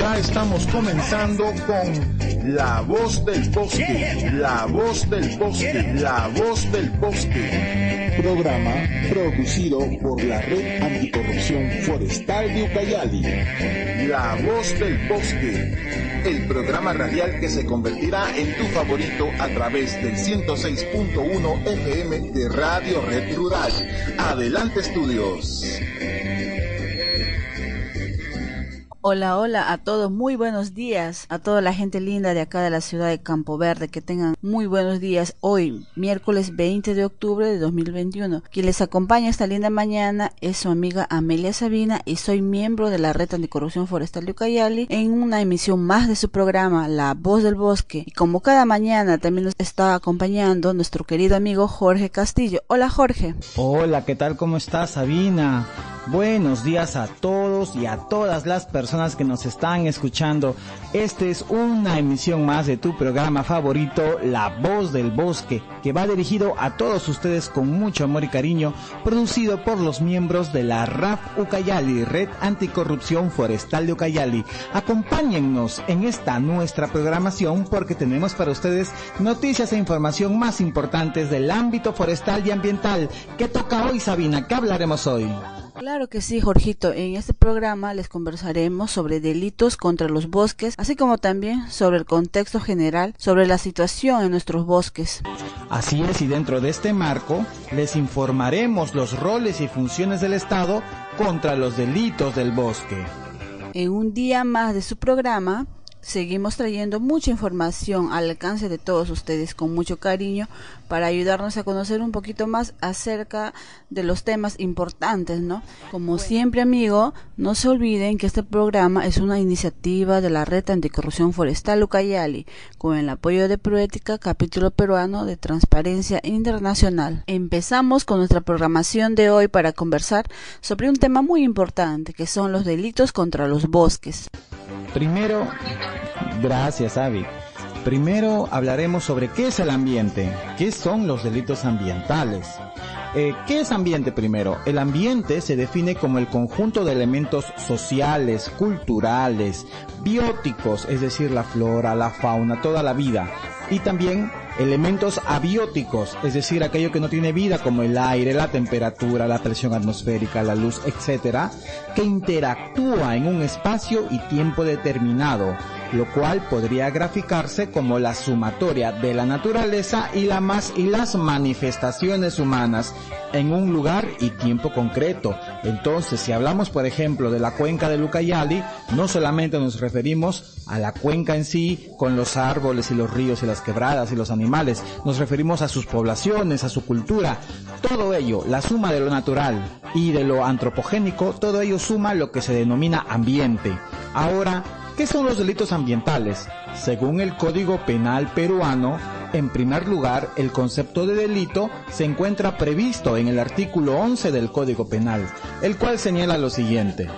Ya estamos comenzando con La Voz del Bosque, La Voz del Bosque, La Voz del Bosque. Programa producido por la Red Anticorrupción Forestal de Ucayali. La Voz del Bosque, el programa radial que se convertirá en tu favorito a través del 106.1 FM de Radio Red Rural. Adelante estudios. Hola, hola a todos, muy buenos días a toda la gente linda de acá de la ciudad de Campo Verde, que tengan muy buenos días hoy, miércoles 20 de octubre de 2021. Quien les acompaña esta linda mañana es su amiga Amelia Sabina y soy miembro de la Red Anticorrupción Forestal de Ucayali en una emisión más de su programa La Voz del Bosque. Y como cada mañana también nos está acompañando nuestro querido amigo Jorge Castillo. Hola Jorge. Hola, ¿qué tal? ¿Cómo estás Sabina? Buenos días a todos y a todas las personas que nos están escuchando. Esta es una emisión más de tu programa favorito, La Voz del Bosque, que va dirigido a todos ustedes con mucho amor y cariño, producido por los miembros de la RAF Ucayali, Red Anticorrupción Forestal de Ucayali. Acompáñennos en esta nuestra programación porque tenemos para ustedes noticias e información más importantes del ámbito forestal y ambiental. ¿Qué toca hoy, Sabina? ¿Qué hablaremos hoy? Claro que sí, Jorgito. En este programa les conversaremos sobre delitos contra los bosques, así como también sobre el contexto general, sobre la situación en nuestros bosques. Así es, y dentro de este marco les informaremos los roles y funciones del Estado contra los delitos del bosque. En un día más de su programa, seguimos trayendo mucha información al alcance de todos ustedes con mucho cariño para ayudarnos a conocer un poquito más acerca de los temas importantes, ¿no? Como siempre, amigo, no se olviden que este programa es una iniciativa de la Red Anticorrupción Forestal Ucayali con el apoyo de Proética, capítulo peruano de Transparencia Internacional. Empezamos con nuestra programación de hoy para conversar sobre un tema muy importante que son los delitos contra los bosques. Primero, gracias, Avi. Primero hablaremos sobre qué es el ambiente, qué son los delitos ambientales. Eh, ¿Qué es ambiente primero? El ambiente se define como el conjunto de elementos sociales, culturales, bióticos, es decir, la flora, la fauna, toda la vida, y también elementos abióticos, es decir, aquello que no tiene vida como el aire, la temperatura, la presión atmosférica, la luz, etcétera, que interactúa en un espacio y tiempo determinado, lo cual podría graficarse como la sumatoria de la naturaleza y, la más, y las manifestaciones humanas en un lugar y tiempo concreto. Entonces, si hablamos, por ejemplo, de la cuenca de Lucayali, no solamente nos referimos a la cuenca en sí, con los árboles y los ríos y las quebradas y los animales, nos referimos a sus poblaciones, a su cultura, todo ello, la suma de lo natural y de lo antropogénico, todo ello suma lo que se denomina ambiente. Ahora, ¿qué son los delitos ambientales? Según el Código Penal peruano, en primer lugar, el concepto de delito se encuentra previsto en el artículo 11 del Código Penal, el cual señala lo siguiente.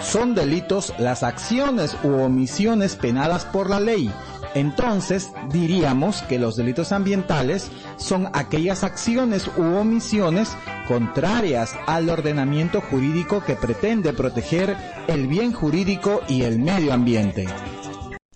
Son delitos las acciones u omisiones penadas por la ley. Entonces, diríamos que los delitos ambientales son aquellas acciones u omisiones contrarias al ordenamiento jurídico que pretende proteger el bien jurídico y el medio ambiente.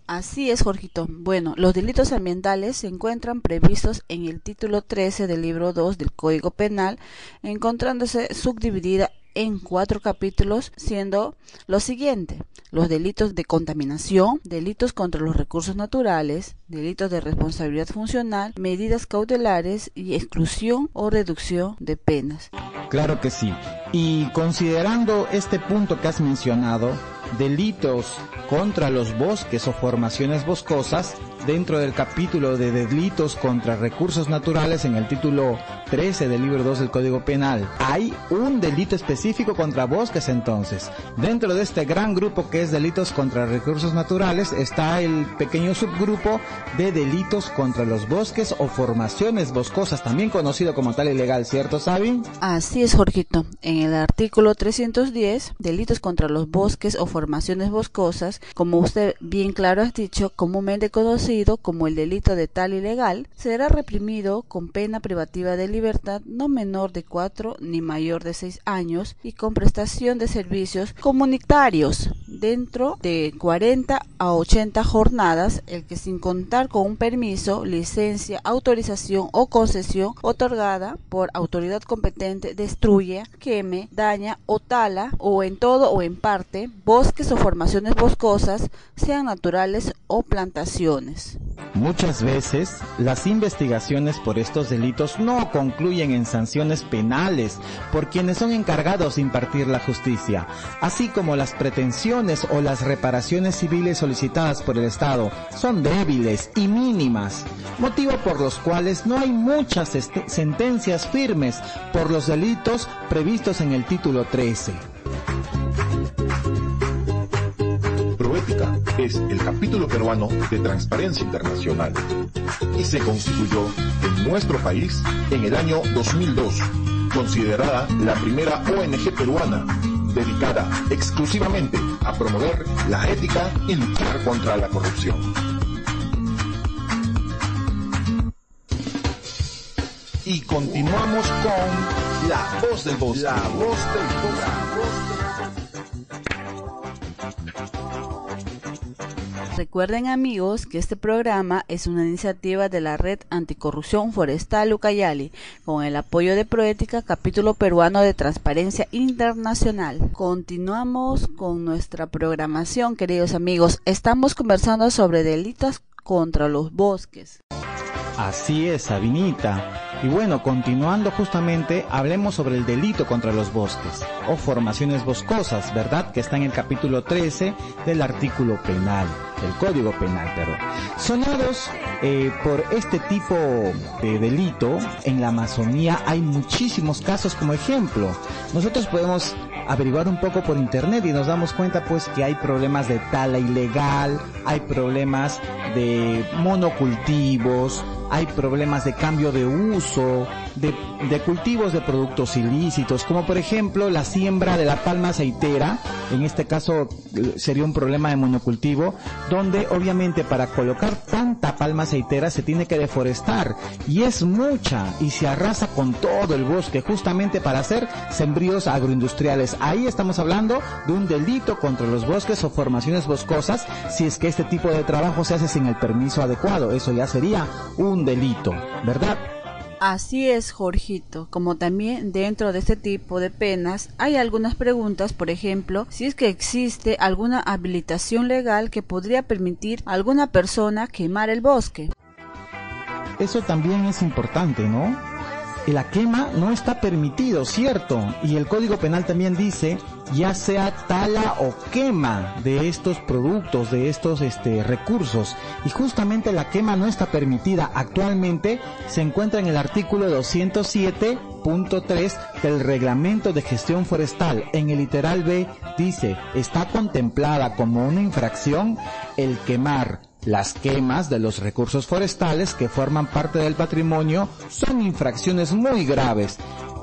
Así es, Jorgito. Bueno, los delitos ambientales se encuentran previstos en el título 13 del libro 2 del Código Penal, encontrándose subdividida en cuatro capítulos, siendo lo siguiente, los delitos de contaminación, delitos contra los recursos naturales, delitos de responsabilidad funcional, medidas cautelares y exclusión o reducción de penas. Claro que sí. Y considerando este punto que has mencionado, delitos contra los bosques o formaciones boscosas, dentro del capítulo de delitos contra recursos naturales en el título 13 del libro 2 del Código Penal. Hay un delito específico contra bosques entonces. Dentro de este gran grupo que es delitos contra recursos naturales está el pequeño subgrupo de delitos contra los bosques o formaciones boscosas, también conocido como tal ilegal, ¿cierto, Sabi? Así es, Jorgito. En el artículo 310, delitos contra los bosques o formaciones boscosas, como usted bien claro ha dicho, comúnmente conocido como el delito de tal ilegal, será reprimido con pena privativa de libertad no menor de cuatro ni mayor de seis años y con prestación de servicios comunitarios dentro de 40 a 80 jornadas, el que sin contar con un permiso, licencia, autorización o concesión otorgada por autoridad competente destruye, queme, daña o tala o en todo o en parte bosques o formaciones boscosas, sean naturales o plantaciones. Muchas veces las investigaciones por estos delitos no concluyen en sanciones penales por quienes son encargados de impartir la justicia, así como las pretensiones o las reparaciones civiles solicitadas por el Estado son débiles y mínimas, motivo por los cuales no hay muchas sentencias firmes por los delitos previstos en el título 13. Proética es el capítulo peruano de Transparencia Internacional y se constituyó en nuestro país en el año 2002, considerada la primera ONG peruana dedicada exclusivamente a promover la ética y luchar contra la corrupción. Y continuamos con La Voz del Bosque. La Voz del Bosque. Recuerden amigos que este programa es una iniciativa de la Red Anticorrupción Forestal Ucayali con el apoyo de Proética, capítulo peruano de Transparencia Internacional. Continuamos con nuestra programación, queridos amigos. Estamos conversando sobre delitos contra los bosques. Así es, Sabinita. Y bueno, continuando justamente, hablemos sobre el delito contra los bosques o formaciones boscosas, ¿verdad? Que está en el capítulo 13 del artículo penal, del Código Penal, perdón. Sonados eh, por este tipo de delito, en la Amazonía hay muchísimos casos como ejemplo. Nosotros podemos averiguar un poco por internet y nos damos cuenta pues que hay problemas de tala ilegal, hay problemas de monocultivos, hay problemas de cambio de uso, de, de, cultivos de productos ilícitos, como por ejemplo la siembra de la palma aceitera, en este caso eh, sería un problema de monocultivo, donde obviamente para colocar tanta palma aceitera se tiene que deforestar, y es mucha, y se arrasa con todo el bosque, justamente para hacer sembríos agroindustriales. Ahí estamos hablando de un delito contra los bosques o formaciones boscosas, si es que este tipo de trabajo se hace sin el permiso adecuado, eso ya sería un delito, ¿verdad? Así es, Jorgito. Como también dentro de este tipo de penas hay algunas preguntas, por ejemplo, si es que existe alguna habilitación legal que podría permitir a alguna persona quemar el bosque. Eso también es importante, ¿no? La quema no está permitido, ¿cierto? Y el Código Penal también dice, ya sea tala o quema de estos productos, de estos este, recursos. Y justamente la quema no está permitida. Actualmente se encuentra en el artículo 207.3 del Reglamento de Gestión Forestal. En el literal B dice, está contemplada como una infracción el quemar las quemas de los recursos forestales que forman parte del patrimonio son infracciones muy graves.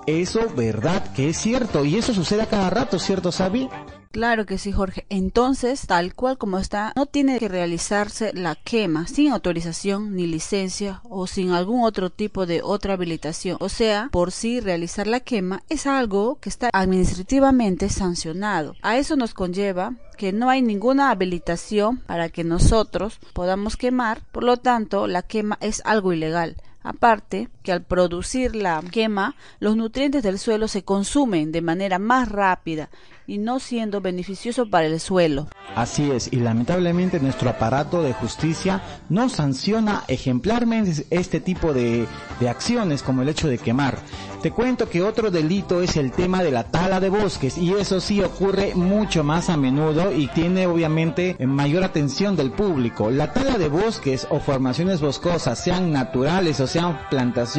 Eso, verdad que es cierto, y eso sucede a cada rato, ¿cierto, Sabi? Claro que sí, Jorge. Entonces, tal cual como está, no tiene que realizarse la quema sin autorización ni licencia o sin algún otro tipo de otra habilitación. O sea, por sí realizar la quema es algo que está administrativamente sancionado. A eso nos conlleva que no hay ninguna habilitación para que nosotros podamos quemar, por lo tanto, la quema es algo ilegal. Aparte que al producir la quema, los nutrientes del suelo se consumen de manera más rápida y no siendo beneficioso para el suelo. Así es, y lamentablemente nuestro aparato de justicia no sanciona ejemplarmente este tipo de, de acciones como el hecho de quemar. Te cuento que otro delito es el tema de la tala de bosques y eso sí ocurre mucho más a menudo y tiene obviamente mayor atención del público. La tala de bosques o formaciones boscosas, sean naturales o sean plantaciones,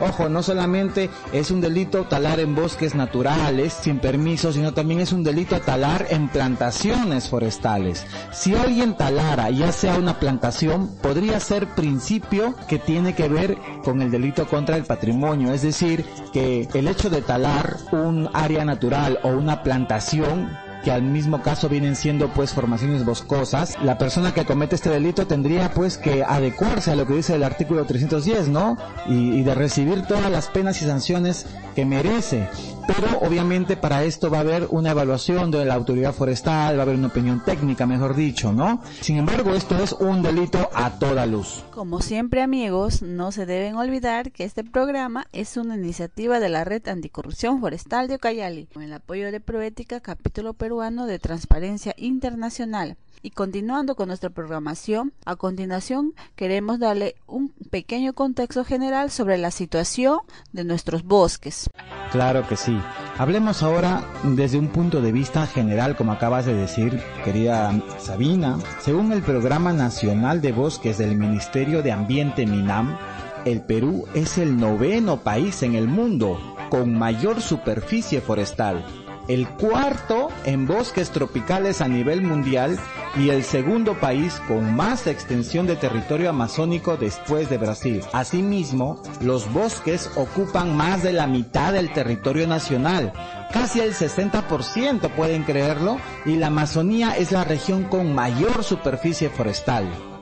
ojo, no solamente es un delito talar en bosques naturales sin permiso, sino también es un delito talar en plantaciones forestales. Si alguien talara, ya sea una plantación, podría ser principio que tiene que ver con el delito contra el patrimonio, es decir, que el hecho de talar un área natural o una plantación que al mismo caso vienen siendo pues formaciones boscosas, la persona que comete este delito tendría pues que adecuarse a lo que dice el artículo 310, ¿no? Y, y, de recibir todas las penas y sanciones que merece. Pero obviamente para esto va a haber una evaluación de la autoridad forestal, va a haber una opinión técnica, mejor dicho, ¿no? Sin embargo, esto es un delito a toda luz. Como siempre, amigos, no se deben olvidar que este programa es una iniciativa de la Red Anticorrupción Forestal de Ucayali, con el apoyo de Proética, capítulo peruano de Transparencia Internacional. Y continuando con nuestra programación, a continuación queremos darle un pequeño contexto general sobre la situación de nuestros bosques. Claro que sí. Hablemos ahora desde un punto de vista general, como acabas de decir, querida Sabina. Según el Programa Nacional de Bosques del Ministerio de Ambiente MINAM, el Perú es el noveno país en el mundo con mayor superficie forestal el cuarto en bosques tropicales a nivel mundial y el segundo país con más extensión de territorio amazónico después de Brasil. Asimismo, los bosques ocupan más de la mitad del territorio nacional, casi el 60% pueden creerlo, y la Amazonía es la región con mayor superficie forestal.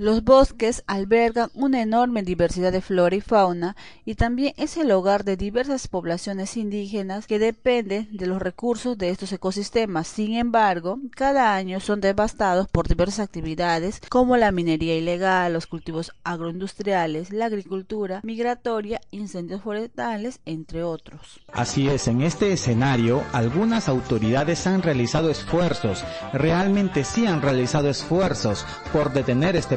Los bosques albergan una enorme diversidad de flora y fauna y también es el hogar de diversas poblaciones indígenas que dependen de los recursos de estos ecosistemas. Sin embargo, cada año son devastados por diversas actividades como la minería ilegal, los cultivos agroindustriales, la agricultura migratoria, incendios forestales, entre otros. Así es, en este escenario algunas autoridades han realizado esfuerzos, realmente sí han realizado esfuerzos por detener este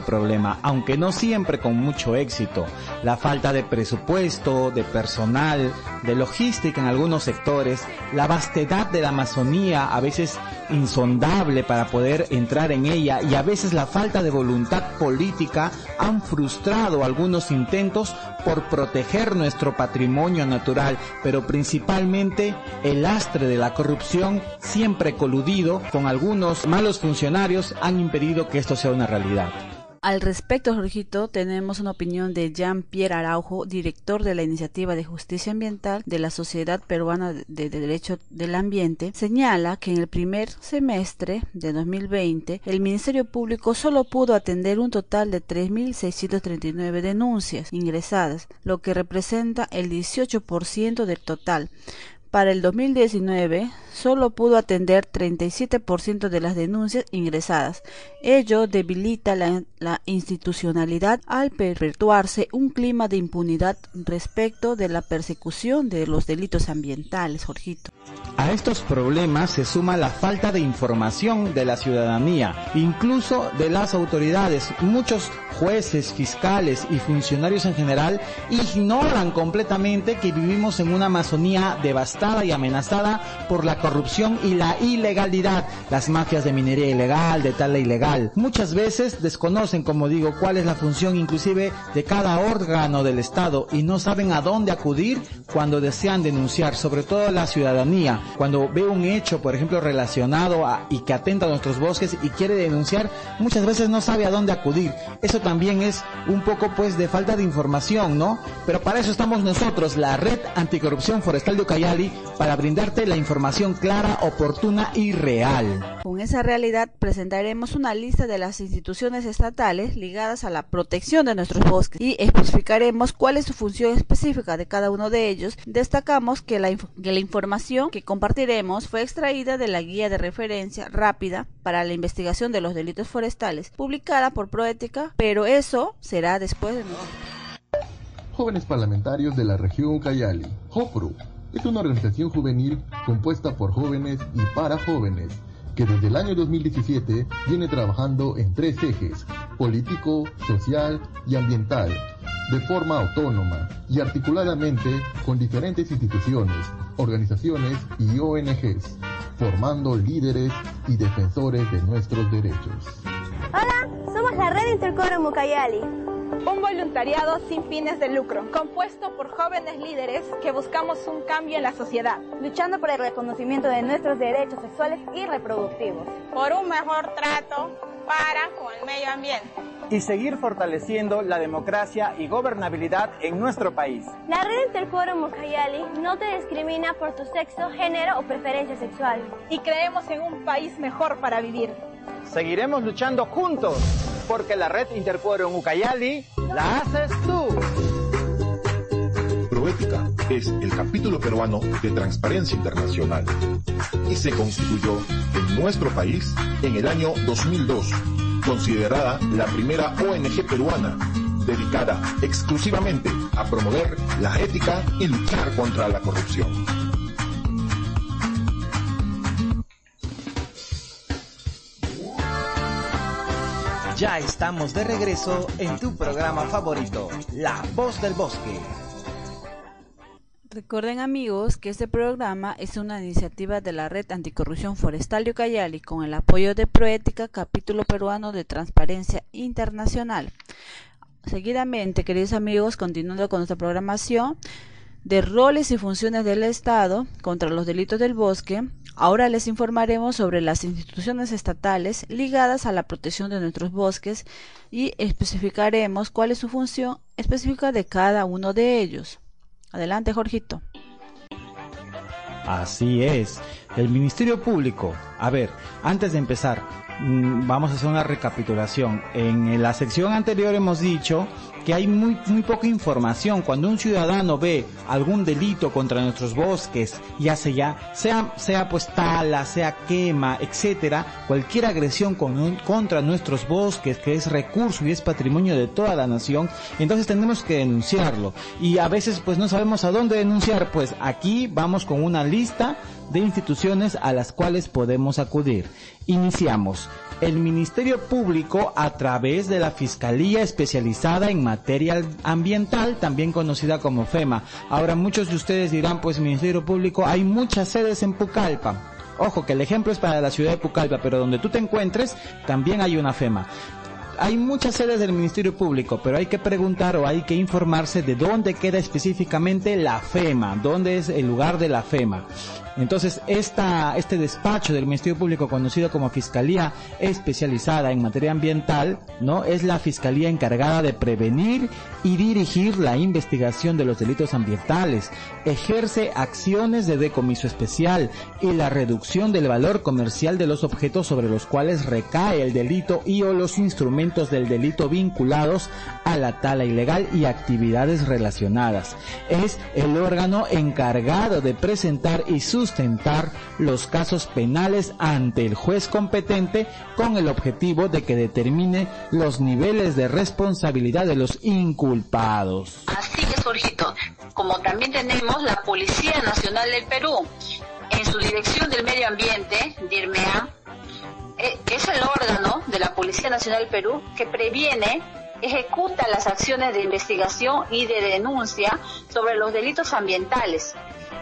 aunque no siempre con mucho éxito. La falta de presupuesto, de personal, de logística en algunos sectores, la vastedad de la Amazonía, a veces insondable para poder entrar en ella, y a veces la falta de voluntad política han frustrado algunos intentos por proteger nuestro patrimonio natural, pero principalmente el lastre de la corrupción, siempre coludido con algunos malos funcionarios, han impedido que esto sea una realidad. Al respecto, Jorgito, tenemos una opinión de Jean-Pierre Araujo, director de la Iniciativa de Justicia Ambiental de la Sociedad Peruana de Derecho del Ambiente. Señala que en el primer semestre de 2020 el Ministerio Público solo pudo atender un total de 3.639 denuncias ingresadas, lo que representa el 18% del total. Para el 2019 solo pudo atender 37% de las denuncias ingresadas. Ello debilita la, institucionalidad al perpetuarse un clima de impunidad respecto de la persecución de los delitos ambientales, Jorgito. A estos problemas se suma la falta de información de la ciudadanía, incluso de las autoridades. Muchos jueces, fiscales y funcionarios en general ignoran completamente que vivimos en una Amazonía devastada y amenazada por la corrupción y la ilegalidad, las mafias de minería ilegal, de tala ilegal. Muchas veces desconocen, como digo, cuál es la función inclusive de cada órgano del Estado y no saben a dónde acudir cuando desean denunciar, sobre todo la ciudadanía, cuando ve un hecho, por ejemplo, relacionado a, y que atenta a nuestros bosques y quiere denunciar, muchas veces no sabe a dónde acudir. Eso también es un poco pues de falta de información, ¿no? Pero para eso estamos nosotros, la Red Anticorrupción Forestal de Ucayali, para brindarte la información clara, oportuna y real. Con esa realidad presentaremos una lista de las instituciones estatales ligadas a la protección de nuestros bosques y especificaremos cuál es su función específica de cada uno de ellos. Destacamos que la, que la información que compartiremos fue extraída de la guía de referencia rápida para la investigación de los delitos forestales, publicada por Proética, pero eso será después de Jóvenes parlamentarios de la región Cayali, JOPRU, es una organización juvenil compuesta por jóvenes y para jóvenes que desde el año 2017 viene trabajando en tres ejes, político, social y ambiental, de forma autónoma y articuladamente con diferentes instituciones, organizaciones y ONGs, formando líderes y defensores de nuestros derechos. Hola, somos la Red Intercoro Mucayali. Un voluntariado sin fines de lucro, compuesto por jóvenes líderes que buscamos un cambio en la sociedad, luchando por el reconocimiento de nuestros derechos sexuales y reproductivos, por un mejor trato para con el medio ambiente y seguir fortaleciendo la democracia y gobernabilidad en nuestro país. La Red Interforo Mucayali no te discrimina por tu sexo, género o preferencia sexual. Y creemos en un país mejor para vivir. Seguiremos luchando juntos, porque la Red Interquórum Ucayali la haces tú. Proética es el capítulo peruano de Transparencia Internacional y se constituyó en nuestro país en el año 2002, considerada la primera ONG peruana dedicada exclusivamente a promover la ética y luchar contra la corrupción. Ya estamos de regreso en tu programa favorito, La Voz del Bosque. Recuerden amigos que este programa es una iniciativa de la Red Anticorrupción Forestal de Ucayali con el apoyo de Proética, capítulo peruano de Transparencia Internacional. Seguidamente, queridos amigos, continuando con nuestra programación de roles y funciones del Estado contra los delitos del bosque, Ahora les informaremos sobre las instituciones estatales ligadas a la protección de nuestros bosques y especificaremos cuál es su función específica de cada uno de ellos. Adelante, Jorgito. Así es. El Ministerio Público. A ver, antes de empezar, mm, vamos a hacer una recapitulación. En la sección anterior hemos dicho que hay muy, muy poca información. Cuando un ciudadano ve algún delito contra nuestros bosques, ya sea, sea, sea pues tala, sea quema, etcétera, cualquier agresión con, contra nuestros bosques, que es recurso y es patrimonio de toda la nación, entonces tenemos que denunciarlo. Y a veces pues no sabemos a dónde denunciar, pues aquí vamos con una lista de instituciones a las cuales podemos acudir. Iniciamos el Ministerio Público a través de la Fiscalía Especializada en Materia Ambiental, también conocida como FEMA. Ahora muchos de ustedes dirán, pues Ministerio Público, hay muchas sedes en Pucallpa. Ojo, que el ejemplo es para la ciudad de Pucallpa, pero donde tú te encuentres, también hay una FEMA hay muchas sedes del Ministerio Público, pero hay que preguntar o hay que informarse de dónde queda específicamente la FEMA, dónde es el lugar de la FEMA. Entonces, esta, este despacho del Ministerio Público, conocido como Fiscalía Especializada en Materia Ambiental, ¿no? Es la fiscalía encargada de prevenir y dirigir la investigación de los delitos ambientales. Ejerce acciones de decomiso especial y la reducción del valor comercial de los objetos sobre los cuales recae el delito y o los instrumentos del delito vinculados a la tala ilegal y actividades relacionadas. Es el órgano encargado de presentar y su sustentar los casos penales ante el juez competente con el objetivo de que determine los niveles de responsabilidad de los inculpados. Así es, Jorgito. Como también tenemos la Policía Nacional del Perú, en su Dirección del Medio Ambiente, DIRMEA, eh, es el órgano de la Policía Nacional del Perú que previene ejecuta las acciones de investigación y de denuncia sobre los delitos ambientales,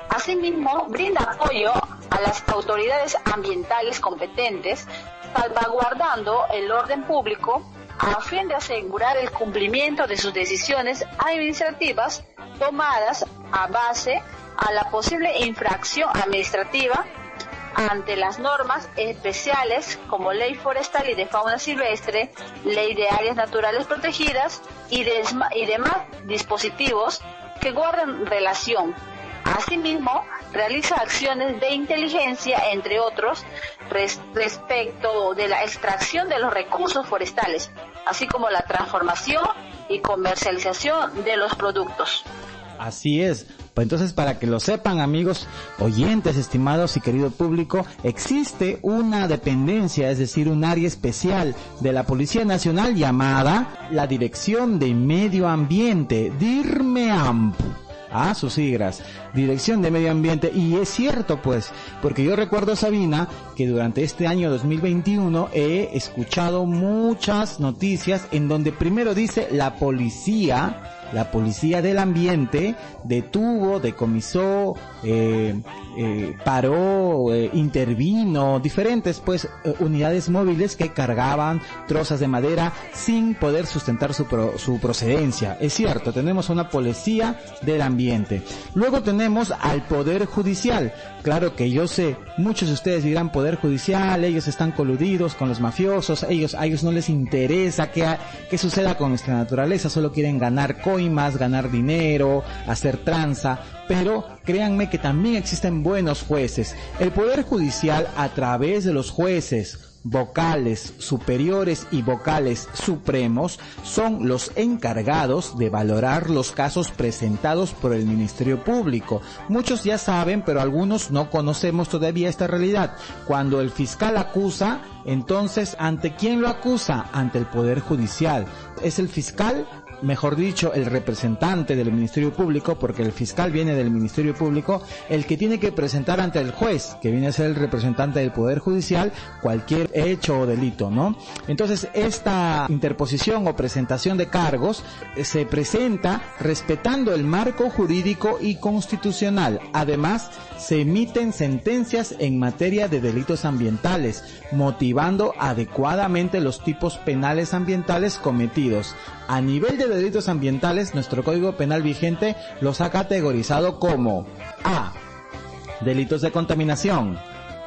Asimismo, brinda apoyo a las autoridades ambientales competentes, salvaguardando el orden público a fin de asegurar el cumplimiento de sus decisiones administrativas tomadas a base a la posible infracción administrativa ante las normas especiales como ley forestal y de fauna silvestre, ley de áreas naturales protegidas y, y demás dispositivos que guardan relación Asimismo, realiza acciones de inteligencia, entre otros, respecto de la extracción de los recursos forestales, así como la transformación y comercialización de los productos. Así es. Pues entonces, para que lo sepan, amigos, oyentes, estimados y querido público, existe una dependencia, es decir, un área especial de la Policía Nacional llamada la Dirección de Medio Ambiente, DIRMEAMP a sus siglas, Dirección de Medio Ambiente, y es cierto pues, porque yo recuerdo Sabina que durante este año 2021 he escuchado muchas noticias en donde primero dice la policía, la policía del ambiente detuvo, decomisó, eh, eh, paró, eh, intervino, diferentes pues eh, unidades móviles que cargaban trozas de madera sin poder sustentar su, su procedencia. Es cierto, tenemos una policía del ambiente. Luego tenemos al Poder Judicial. Claro que yo sé, muchos de ustedes dirán Poder Judicial, ellos están coludidos con los mafiosos, ellos, a ellos no les interesa que, que suceda con nuestra naturaleza, solo quieren ganar coimas, ganar dinero, hacer tranza pero créanme que también existen buenos jueces. El Poder Judicial, a través de los jueces, vocales superiores y vocales supremos son los encargados de valorar los casos presentados por el Ministerio Público. Muchos ya saben, pero algunos no conocemos todavía esta realidad. Cuando el fiscal acusa, entonces, ¿ante quién lo acusa? Ante el Poder Judicial. Es el fiscal mejor dicho, el representante del Ministerio Público, porque el fiscal viene del Ministerio Público, el que tiene que presentar ante el juez, que viene a ser el representante del Poder Judicial, cualquier hecho o delito, ¿no? Entonces, esta interposición o presentación de cargos eh, se presenta respetando el marco jurídico y constitucional. Además, se emiten sentencias en materia de delitos ambientales, motivando adecuadamente los tipos penales ambientales cometidos. A nivel de delitos ambientales, nuestro Código Penal vigente los ha categorizado como A. Delitos de contaminación.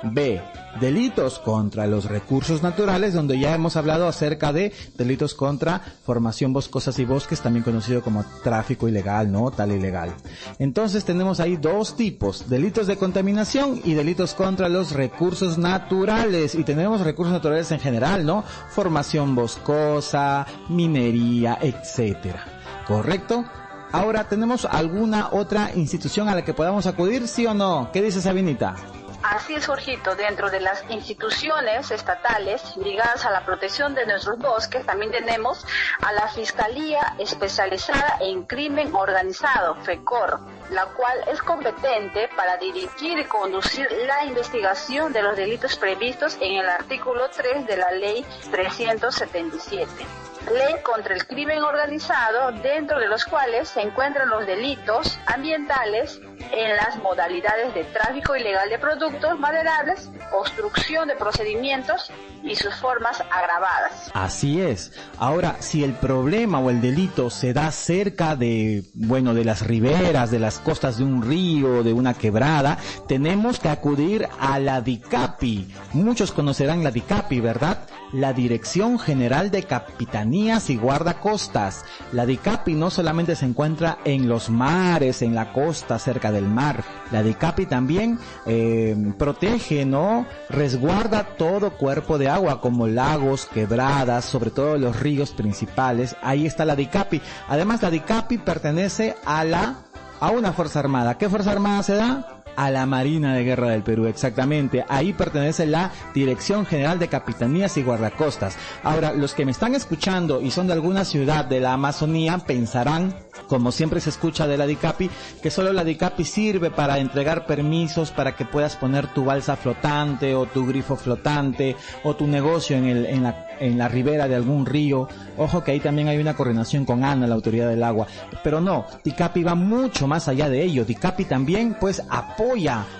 B delitos contra los recursos naturales, donde ya hemos hablado acerca de delitos contra formación boscosas y bosques, también conocido como tráfico ilegal, ¿no? Tal ilegal. Entonces tenemos ahí dos tipos, delitos de contaminación y delitos contra los recursos naturales. Y tenemos recursos naturales en general, ¿no? Formación boscosa, minería, etcétera. ¿Correcto? Ahora, ¿tenemos alguna otra institución a la que podamos acudir, sí o no? ¿Qué dice Sabinita? Así es, Jorgito, dentro de las instituciones estatales ligadas a la protección de nuestros bosques, también tenemos a la Fiscalía Especializada en Crimen Organizado, FECOR, la cual es competente para dirigir y conducir la investigación de los delitos previstos en el artículo 3 de la Ley 377 ley contra el crimen organizado, dentro de los cuales se encuentran los delitos ambientales en las modalidades de tráfico ilegal de productos maderables, obstrucción de procedimientos y sus formas agravadas. Así es. Ahora, si el problema o el delito se da cerca de, bueno, de las riberas, de las costas de un río, de una quebrada, tenemos que acudir a la DICAPI. Muchos conocerán la DICAPI, ¿verdad? La Dirección General de Capitanías y Guardacostas. La DICAPI no solamente se encuentra en los mares, en la costa, cerca del mar. La DICAPI también eh, protege, ¿no? Resguarda todo cuerpo de agua, como lagos, quebradas, sobre todo los ríos principales. Ahí está la DICAPI. Además, la DICAPI pertenece a la a una fuerza armada. ¿Qué fuerza armada se da? A la Marina de Guerra del Perú, exactamente. Ahí pertenece la Dirección General de Capitanías y Guardacostas. Ahora, los que me están escuchando y son de alguna ciudad de la Amazonía pensarán, como siempre se escucha de la DICAPI, que solo la DICAPI sirve para entregar permisos para que puedas poner tu balsa flotante o tu grifo flotante o tu negocio en, el, en, la, en la ribera de algún río. Ojo que ahí también hay una coordinación con ANA, la Autoridad del Agua. Pero no, DICAPI va mucho más allá de ello. DICAPI también pues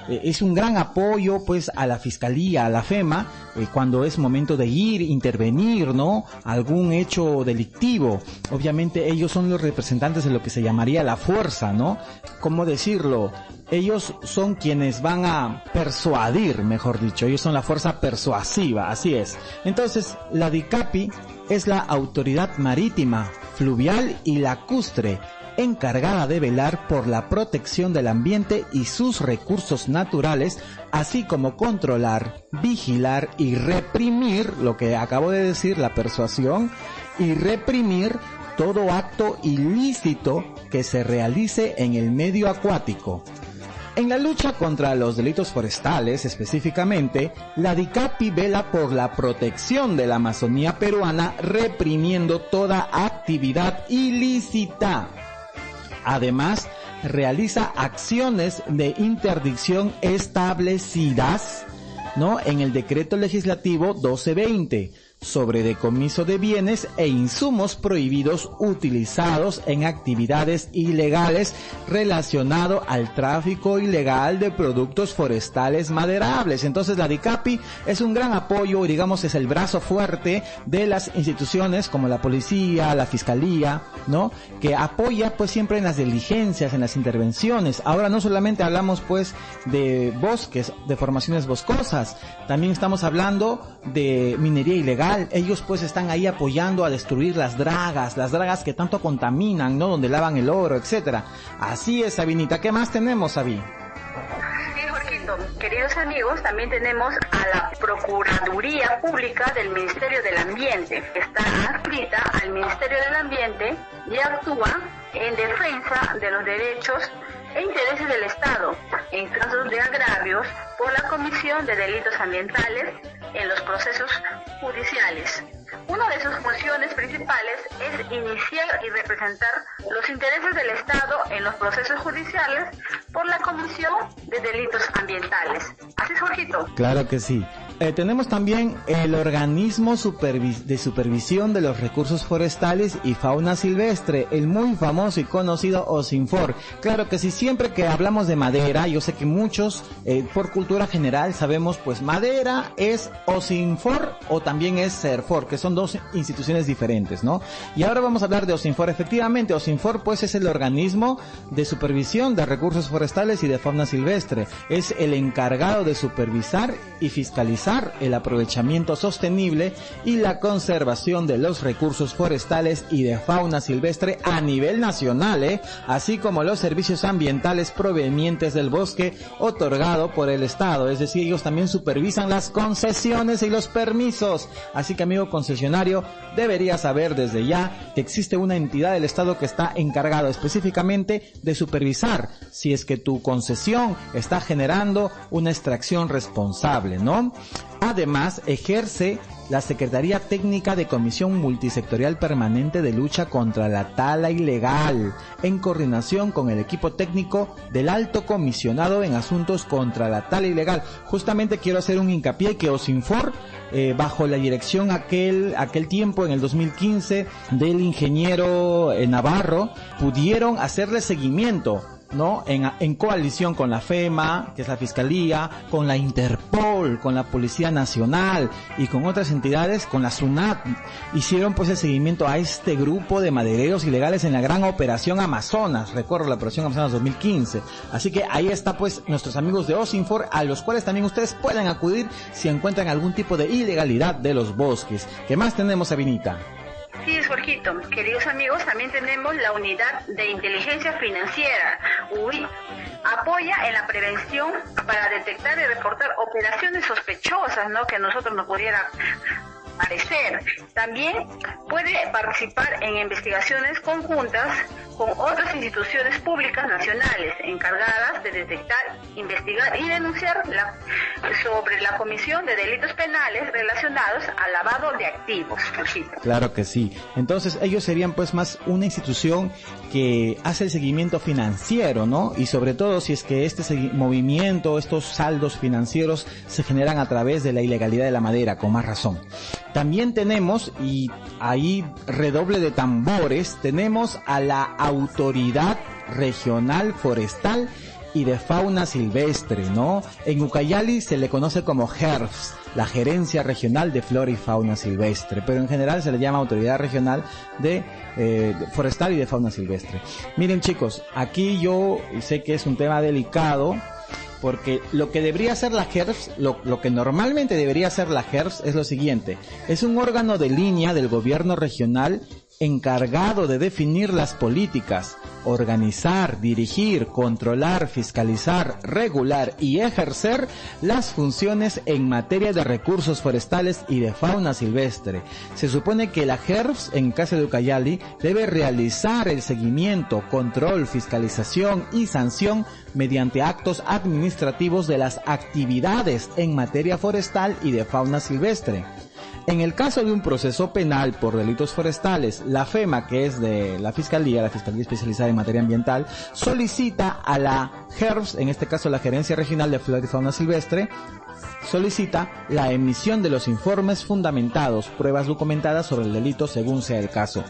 eh, es un gran apoyo pues a la fiscalía, a la FEMA, eh, cuando es momento de ir, intervenir, ¿no? Algún hecho delictivo. Obviamente ellos son los representantes de lo que se llamaría la fuerza, ¿no? ¿Cómo decirlo? Ellos son quienes van a persuadir, mejor dicho, ellos son la fuerza persuasiva, así es. Entonces, la DICAPI es la autoridad marítima, fluvial y lacustre encargada de velar por la protección del ambiente y sus recursos naturales, así como controlar, vigilar y reprimir, lo que acabo de decir, la persuasión, y reprimir todo acto ilícito que se realice en el medio acuático. En la lucha contra los delitos forestales específicamente, la DICAPI vela por la protección de la Amazonía peruana reprimiendo toda actividad ilícita. Además, realiza acciones de interdicción establecidas ¿no? en el decreto legislativo 1220 sobre decomiso de bienes e insumos prohibidos utilizados en actividades ilegales relacionado al tráfico ilegal de productos forestales maderables. Entonces la DICAPI es un gran apoyo, digamos, es el brazo fuerte de las instituciones como la policía, la fiscalía, ¿no? Que apoya pues siempre en las diligencias, en las intervenciones. Ahora no solamente hablamos pues de bosques, de formaciones boscosas, también estamos hablando de minería ilegal, ellos pues están ahí apoyando a destruir las dragas, las dragas que tanto contaminan, ¿no? Donde lavan el oro, etcétera. Así es, Sabinita. ¿Qué más tenemos, Sabi? Queridos amigos, también tenemos a la Procuraduría Pública del Ministerio del Ambiente, está adscrita al Ministerio del Ambiente y actúa en defensa de los derechos e intereses del Estado en casos de agravios por la comisión de delitos ambientales en los procesos judiciales. Una de sus funciones principales es iniciar y representar los intereses del Estado en los procesos judiciales por la comisión de delitos ambientales. ¿Así es, Jorgito? Claro que sí. Eh, tenemos también el organismo de supervisión de los recursos forestales y fauna silvestre, el muy famoso y conocido OSINFOR. Claro que sí, siempre que hablamos de madera, yo sé que muchos eh, por cultura general sabemos pues madera es OSINFOR o también es CERFOR, que son dos instituciones diferentes, ¿no? Y ahora vamos a hablar de OSINFOR. Efectivamente, OSINFOR pues es el organismo de supervisión de recursos forestales y de fauna silvestre. Es el encargado de supervisar y fiscalizar el aprovechamiento sostenible y la conservación de los recursos forestales y de fauna silvestre a nivel nacional, ¿eh? así como los servicios ambientales provenientes del bosque otorgado por el Estado. Es decir, ellos también supervisan las concesiones y los permisos. Así que, amigo concesionario, debería saber desde ya que existe una entidad del Estado que está encargado específicamente de supervisar si es que tu concesión está generando una extracción responsable, ¿no? Además, ejerce la Secretaría Técnica de Comisión Multisectorial Permanente de Lucha contra la Tala Ilegal, en coordinación con el equipo técnico del Alto Comisionado en Asuntos contra la Tala Ilegal. Justamente quiero hacer un hincapié que Osinfor, eh, bajo la dirección aquel, aquel tiempo, en el 2015, del ingeniero eh, Navarro, pudieron hacerle seguimiento ¿no? En, en, coalición con la FEMA, que es la Fiscalía, con la Interpol, con la Policía Nacional y con otras entidades, con la SUNAT, hicieron pues el seguimiento a este grupo de madereros ilegales en la gran operación Amazonas, recuerdo la operación Amazonas 2015. Así que ahí está pues nuestros amigos de Osinfor, a los cuales también ustedes pueden acudir si encuentran algún tipo de ilegalidad de los bosques. ¿Qué más tenemos, Sabinita? Sí, Jorgito. Queridos amigos, también tenemos la unidad de inteligencia financiera, UI. Apoya en la prevención para detectar y reportar operaciones sospechosas, ¿no? Que nosotros no pudiera parecer. También puede participar en investigaciones conjuntas con otras instituciones públicas nacionales encargadas de detectar, investigar y denunciar la, sobre la comisión de delitos penales relacionados al lavado de activos. Claro que sí. Entonces ellos serían pues más una institución que hace el seguimiento financiero, ¿no? Y sobre todo si es que este movimiento, estos saldos financieros se generan a través de la ilegalidad de la madera, con más razón. También tenemos, y ahí redoble de tambores, tenemos a la Autoridad Regional Forestal y de Fauna Silvestre, ¿no? En Ucayali se le conoce como GERFS, la Gerencia Regional de Flora y Fauna Silvestre, pero en general se le llama Autoridad Regional de eh, Forestal y de Fauna Silvestre. Miren chicos, aquí yo sé que es un tema delicado, porque lo que debería ser la GERFS, lo, lo, que normalmente debería ser la GERFS es lo siguiente, es un órgano de línea del gobierno regional encargado de definir las políticas, organizar, dirigir, controlar, fiscalizar, regular y ejercer las funciones en materia de recursos forestales y de fauna silvestre. Se supone que la GERFS, en caso de Ucayali, debe realizar el seguimiento, control, fiscalización y sanción mediante actos administrativos de las actividades en materia forestal y de fauna silvestre. En el caso de un proceso penal por delitos forestales, la FEMA, que es de la Fiscalía, la Fiscalía Especializada en Materia Ambiental, solicita a la GERFS, en este caso la Gerencia Regional de Flora y Fauna Silvestre, solicita la emisión de los informes fundamentados, pruebas documentadas sobre el delito según sea el caso.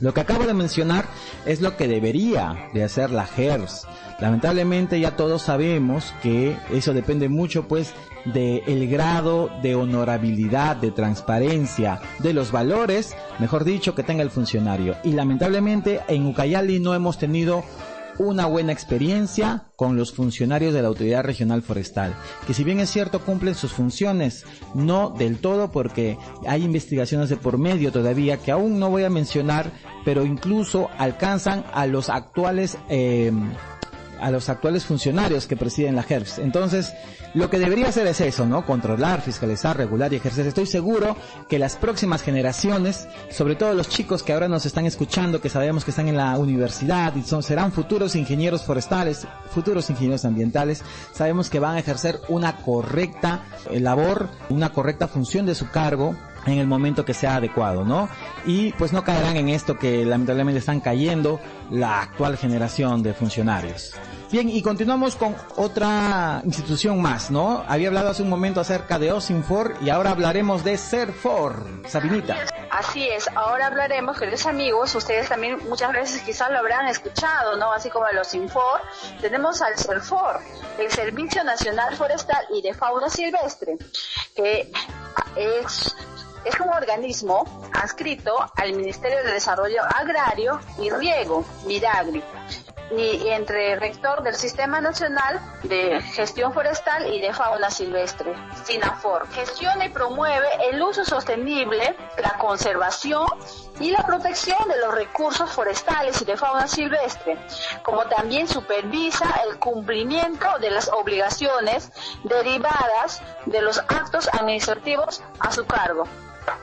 Lo que acabo de mencionar es lo que debería de hacer la GERS. Lamentablemente ya todos sabemos que eso depende mucho pues del grado de honorabilidad, de transparencia, de los valores, mejor dicho, que tenga el funcionario. Y lamentablemente en Ucayali no hemos tenido una buena experiencia con los funcionarios de la Autoridad Regional Forestal, que si bien es cierto cumplen sus funciones, no del todo porque hay investigaciones de por medio todavía que aún no voy a mencionar, pero incluso alcanzan a los actuales eh, a los actuales funcionarios que presiden la GERFS. Entonces, lo que debería hacer es eso, ¿no? Controlar, fiscalizar, regular y ejercer. Estoy seguro que las próximas generaciones, sobre todo los chicos que ahora nos están escuchando, que sabemos que están en la universidad y son, serán futuros ingenieros forestales, futuros ingenieros ambientales, sabemos que van a ejercer una correcta eh, labor, una correcta función de su cargo en el momento que sea adecuado, ¿no? Y pues no caerán en esto que lamentablemente están cayendo la actual generación de funcionarios. Bien, y continuamos con otra institución más, ¿no? Había hablado hace un momento acerca de OSINFOR y ahora hablaremos de SERFOR. Sabinita. Así es, ahora hablaremos, queridos amigos, ustedes también muchas veces quizás lo habrán escuchado, ¿no? Así como el OSINFOR, tenemos al SERFOR, el Servicio Nacional Forestal y de Fauna Silvestre, que es es un organismo adscrito al Ministerio de Desarrollo Agrario y Riego, Miragri, y entre rector del Sistema Nacional de Gestión Forestal y de Fauna Silvestre, SINAFOR. Gestiona y promueve el uso sostenible, la conservación y la protección de los recursos forestales y de fauna silvestre, como también supervisa el cumplimiento de las obligaciones derivadas de los actos administrativos a su cargo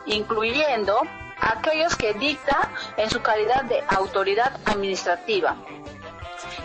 incluyendo aquellos que dicta en su calidad de autoridad administrativa.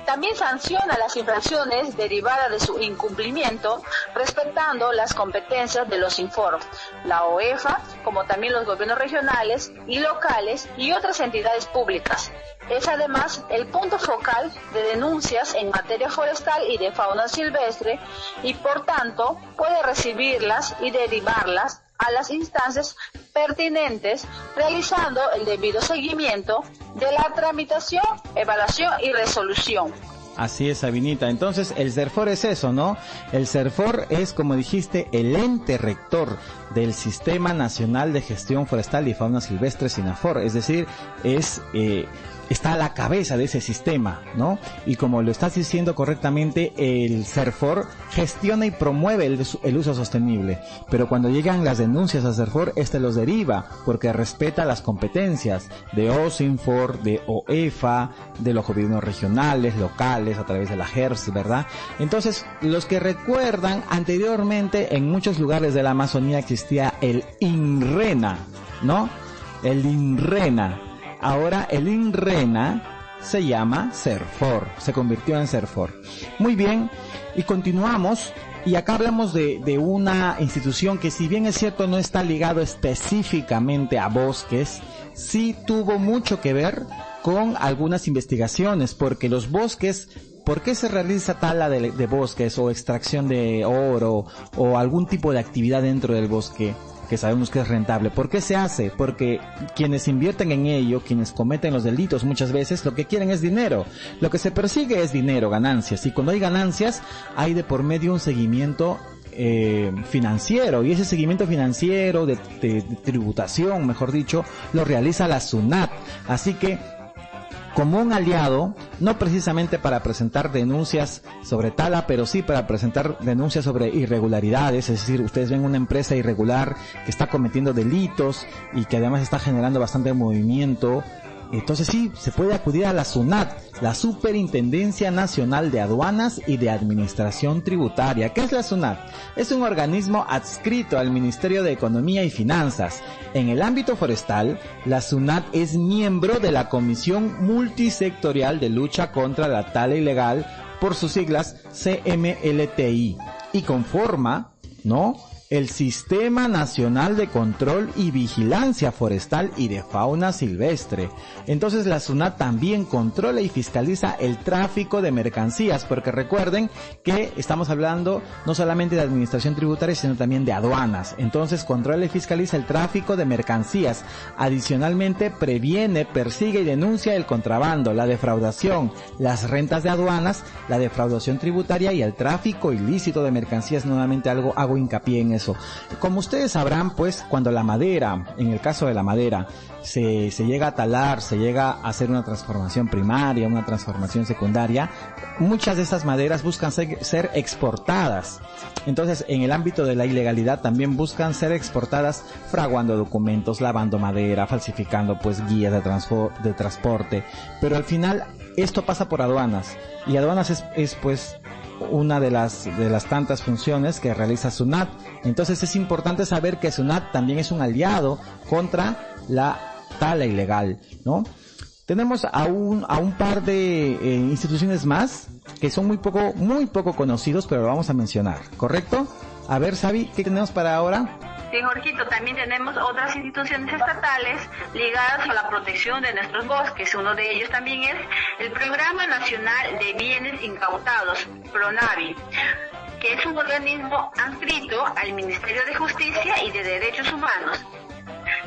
También sanciona las infracciones derivadas de su incumplimiento, respetando las competencias de los informes, la OEFA, como también los gobiernos regionales y locales y otras entidades públicas. Es además el punto focal de denuncias en materia forestal y de fauna silvestre y por tanto puede recibirlas y derivarlas a las instancias pertinentes, realizando el debido seguimiento de la tramitación, evaluación y resolución. Así es, Sabinita. Entonces, el CERFOR es eso, ¿no? El CERFOR es, como dijiste, el ente rector del Sistema Nacional de Gestión Forestal y Fauna Silvestre, SINAFOR. Es decir, es eh, está a la cabeza de ese sistema, ¿no? Y como lo estás diciendo correctamente, el CERFOR gestiona y promueve el, uso sostenible, pero cuando llegan las denuncias a CERFOR, este los deriva, porque respeta las competencias de OSINFOR, de OEFA, de los gobiernos regionales, locales, a través de la GERS, ¿verdad? Entonces, los que recuerdan, anteriormente en muchos lugares de la Amazonía existía el INRENA, ¿no? El INRENA, Ahora el INRENA se llama CERFOR, se convirtió en CERFOR. Muy bien, y continuamos. Y acá hablamos de, de una institución que si bien es cierto no está ligado específicamente a bosques, sí tuvo mucho que ver con algunas investigaciones, porque los bosques ¿por qué se realiza tala de, de, bosques o extracción de oro o algún tipo de actividad dentro del bosque? Que sabemos que es rentable. ¿Por qué se hace? Porque quienes invierten en ello, quienes cometen los delitos muchas veces, lo que quieren es dinero. Lo que se persigue es dinero, ganancias. Y cuando hay ganancias, hay de por medio un seguimiento eh, financiero y ese seguimiento financiero de, de, tributación, mejor dicho, lo realiza la SUNAT. Así que como un aliado, no precisamente para presentar denuncias sobre tala, pero sí para presentar denuncias sobre irregularidades, es decir, ustedes ven una empresa irregular que está cometiendo delitos y que además está generando bastante movimiento entonces sí, se puede acudir a la SUNAT, la Superintendencia Nacional de Aduanas y de Administración Tributaria. ¿Qué es la SUNAT? Es un organismo adscrito al Ministerio de Economía y Finanzas. En el ámbito forestal, la SUNAT es miembro de la Comisión Multisectorial de Lucha contra la Tala Ilegal, por sus siglas CMLTI, y conforma, ¿no? El Sistema Nacional de Control y Vigilancia Forestal y de Fauna Silvestre. Entonces la SUNAT también controla y fiscaliza el tráfico de mercancías, porque recuerden que estamos hablando no solamente de administración tributaria, sino también de aduanas. Entonces controla y fiscaliza el tráfico de mercancías. Adicionalmente previene, persigue y denuncia el contrabando, la defraudación, las rentas de aduanas, la defraudación tributaria y el tráfico ilícito de mercancías. Nuevamente algo hago hincapié en Como ustedes sabrán, pues cuando la madera, en el caso de la madera, se, se llega a talar, se llega a hacer una transformación primaria, una transformación secundaria, muchas de estas maderas buscan ser, exportadas. Entonces, en el ámbito de la ilegalidad también buscan ser exportadas fraguando documentos, lavando madera, falsificando pues guías de, de transporte. Pero al final esto pasa por aduanas y aduanas es pues una de las, de las tantas funciones que realiza SUNAT. Entonces es importante saber que SUNAT también es un aliado contra la tala ilegal, ¿no? Tenemos a un, a un par de eh, instituciones más que son muy poco, muy poco conocidos, pero lo vamos a mencionar, ¿correcto? A ver, Sabi, ¿qué tenemos para ahora? Sí, Jorgito, también tenemos otras instituciones estatales ligadas a la protección de nuestros bosques. Uno de ellos también es el Programa Nacional de Bienes Incautados, PRONAVI que es un organismo adscrito al Ministerio de Justicia y de Derechos Humanos,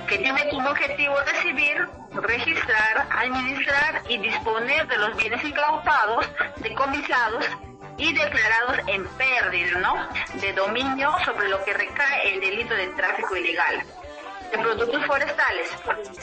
que tiene como objetivo recibir, registrar, administrar y disponer de los bienes incautados, decomisados y declarados en pérdida, ¿no? De dominio sobre lo que recae el delito de tráfico ilegal de productos forestales,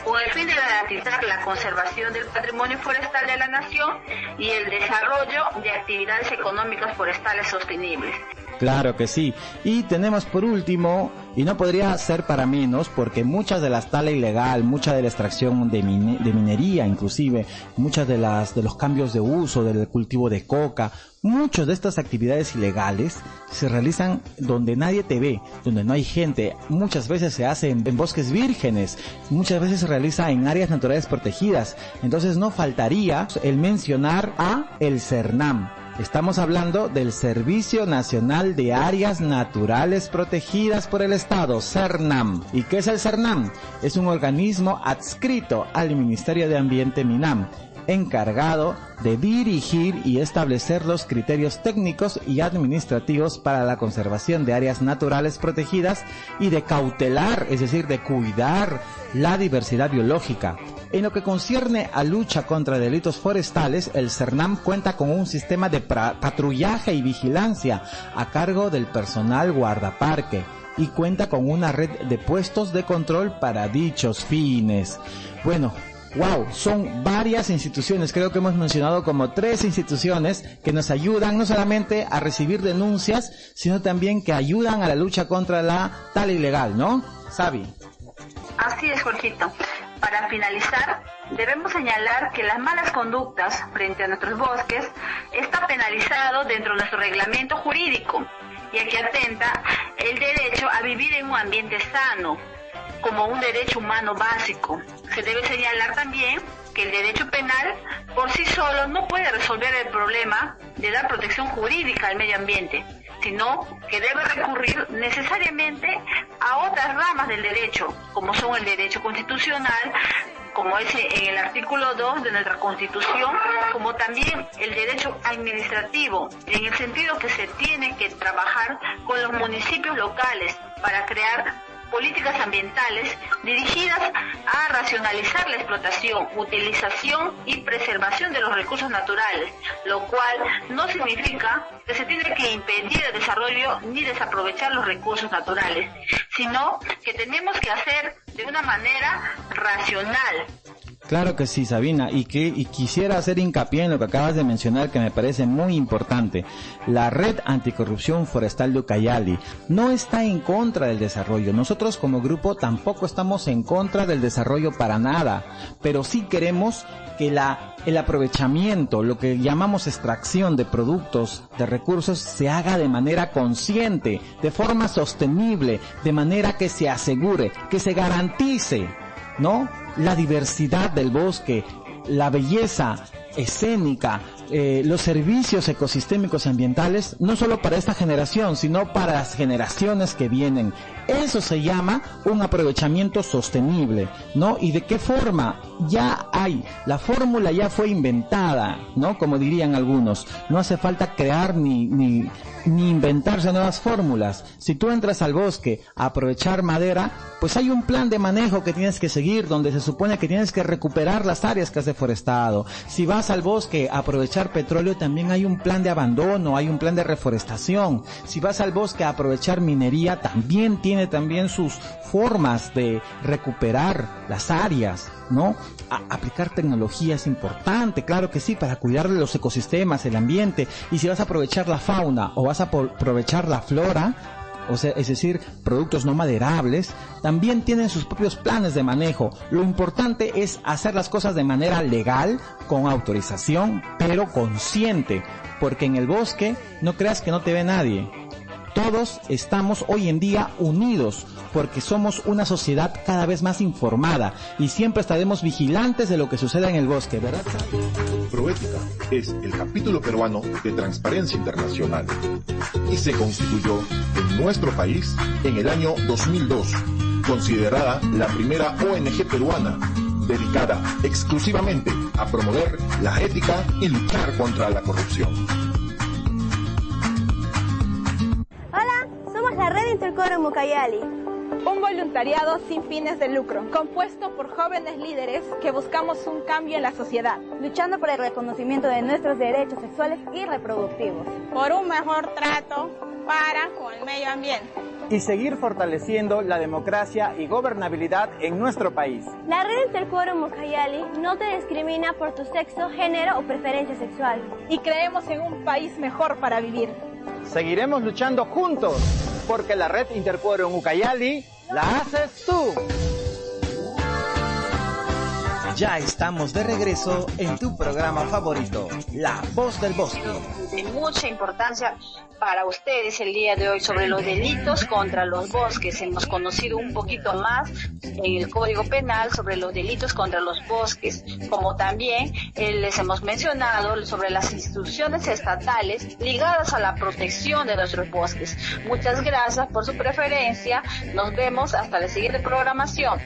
con el fin de garantizar la conservación del patrimonio forestal de la nación y el desarrollo de actividades económicas forestales sostenibles. Claro que sí. Y tenemos por último, y no podría ser para menos, porque muchas de las tala ilegal, mucha de la extracción de, de minería inclusive, muchas de las de los cambios de uso del cultivo de coca, muchas de estas actividades ilegales se realizan donde nadie te ve, donde no hay gente. Muchas veces se hace en, en, bosques vírgenes, muchas veces se realiza en áreas naturales protegidas. Entonces no faltaría el mencionar a el CERNAM, Estamos hablando del Servicio Nacional de Áreas Naturales Protegidas por el Estado, CERNAM. ¿Y qué es el CERNAM? Es un organismo adscrito al Ministerio de Ambiente MINAM encargado de dirigir y establecer los criterios técnicos y administrativos para la conservación de áreas naturales protegidas y de cautelar, es decir, de cuidar la diversidad biológica. En lo que concierne a lucha contra delitos forestales, el CERNAM cuenta con un sistema de patrullaje y vigilancia a cargo del personal guardaparque y cuenta con una red de puestos de control para dichos fines. Bueno, Wow, son varias instituciones, creo que hemos mencionado como tres instituciones que nos ayudan no solamente a recibir denuncias, sino también que ayudan a la lucha contra la tal ilegal, ¿no? Sabi. Así es, Jorgito. Para finalizar, debemos señalar que las malas conductas frente a nuestros bosques está penalizado dentro de nuestro reglamento jurídico, y que atenta el derecho a vivir en un ambiente sano, como un derecho humano básico. Se debe señalar también que el derecho penal por sí solo no puede resolver el problema de dar protección jurídica al medio ambiente, sino que debe recurrir necesariamente a otras ramas del derecho, como son el derecho constitucional, como es en el artículo 2 de nuestra Constitución, como también el derecho administrativo, en el sentido que se tiene que trabajar con los municipios locales para crear políticas ambientales dirigidas a racionalizar la explotación, utilización y preservación de los recursos naturales, lo cual no significa que se tiene que impedir el desarrollo ni desaprovechar los recursos naturales, sino que tenemos que hacer de una manera racional, Claro que sí, Sabina, y que y quisiera hacer hincapié en lo que acabas de mencionar que me parece muy importante. La Red Anticorrupción Forestal de Ucayali no está en contra del desarrollo. Nosotros como grupo tampoco estamos en contra del desarrollo para nada, pero sí queremos que la el aprovechamiento, lo que llamamos extracción de productos, de recursos, se haga de manera consciente, de forma sostenible, de manera que se asegure, que se garantice, ¿no? la diversidad del bosque, la belleza escénica, eh, los servicios ecosistémicos y ambientales, no solo para esta generación, sino para las generaciones que vienen. Eso se llama un aprovechamiento sostenible, ¿no? ¿Y de qué forma? Ya hay, la fórmula ya fue inventada, ¿no? Como dirían algunos. No hace falta crear ni, ni, ni inventarse nuevas fórmulas. Si tú entras al bosque a aprovechar madera, pues hay un plan de manejo que tienes que seguir donde se supone que tienes que recuperar las áreas que has deforestado. Si vas al bosque a aprovechar petróleo, también hay un plan de abandono, hay un plan de reforestación. Si vas al bosque a aprovechar minería, también tiene también sus formas de recuperar las áreas, ¿no? aplicar tecnología es importante, claro que sí, para cuidar de los ecosistemas, el ambiente. Y si vas a aprovechar la fauna o vas a aprovechar la flora, o sea, es decir, productos no maderables, también tienen sus propios planes de manejo. Lo importante es hacer las cosas de manera legal, con autorización, pero consciente, porque en el bosque no creas que no te ve nadie. Todos estamos hoy en día unidos porque somos una sociedad cada vez más informada y siempre estaremos vigilantes de lo que suceda en el bosque, ¿verdad? Proética es el capítulo peruano de Transparencia Internacional y se constituyó en nuestro país en el año 2002, considerada la primera ONG peruana dedicada exclusivamente a promover la ética y luchar contra la corrupción. la Red Intercoro Mucayali. Un voluntariado sin fines de lucro, compuesto por jóvenes líderes que buscamos un cambio en la sociedad, luchando por el reconocimiento de nuestros derechos sexuales y reproductivos, por un mejor trato para con el medio ambiente y seguir fortaleciendo la democracia y gobernabilidad en nuestro país. La Red Intercuero Mucayali no te discrimina por tu sexo, género o preferencia sexual. Y creemos en un país mejor para vivir. Seguiremos luchando juntos porque la red Intercuero en Ucayali la haces tú. Ya estamos de regreso en tu programa favorito, La Voz del Bosque. De mucha importancia para ustedes el día de hoy sobre los delitos contra los bosques. Hemos conocido un poquito más en el Código Penal sobre los delitos contra los bosques, como también eh, les hemos mencionado sobre las instituciones estatales ligadas a la protección de nuestros bosques. Muchas gracias por su preferencia. Nos vemos hasta la siguiente programación.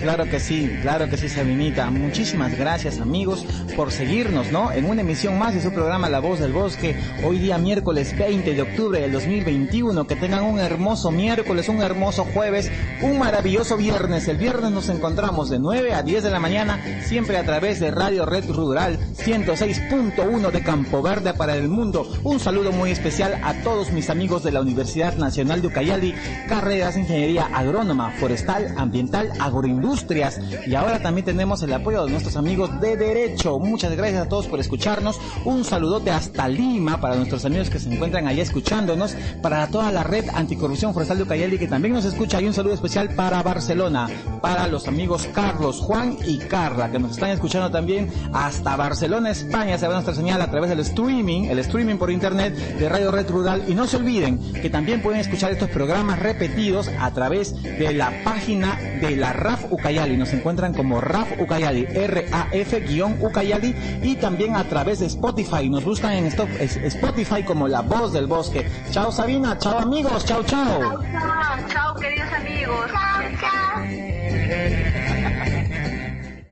Claro que sí, claro que sí, Sabinita. Muchísimas gracias, amigos, por seguirnos, ¿no? En una emisión más de su programa La Voz del Bosque, hoy día miércoles 20 de octubre del 2021. Que tengan un hermoso miércoles, un hermoso jueves, un maravilloso viernes. El viernes nos encontramos de 9 a 10 de la mañana, siempre a través de Radio Red Rural 106.1 de Campo Verde para el mundo. Un saludo muy especial a todos mis amigos de la Universidad Nacional de Ucayali, carreras de Ingeniería Agrónoma, Forestal, Ambiental, Agroindustrias. Y ahora también tenemos el apoyo de nuestros amigos de Derecho. Muchas gracias a todos por escucharnos. Un saludote hasta Lima para nuestros amigos que se encuentran allá escuchándonos, para toda la red anticorrupción forestal de Ucayali que también nos escucha. Y un saludo especial para Barcelona, para los amigos Carlos, Juan y Carla que nos están escuchando también hasta Barcelona, España. Se va nuestra señal a través del streaming, el streaming por internet de Radio Red Rural. Y no se olviden que también pueden escuchar estos programas repetidos a través de la página de la RAF Ucayali. Nos encuentran como RAF Ucayali, R-A-F-Ucayali y también a través de Spotify. Nos buscan en Spotify como La Voz del Bosque. Chao Sabina, chao amigos, chao chao. Chao, chao, chao queridos amigos. Chao, chao.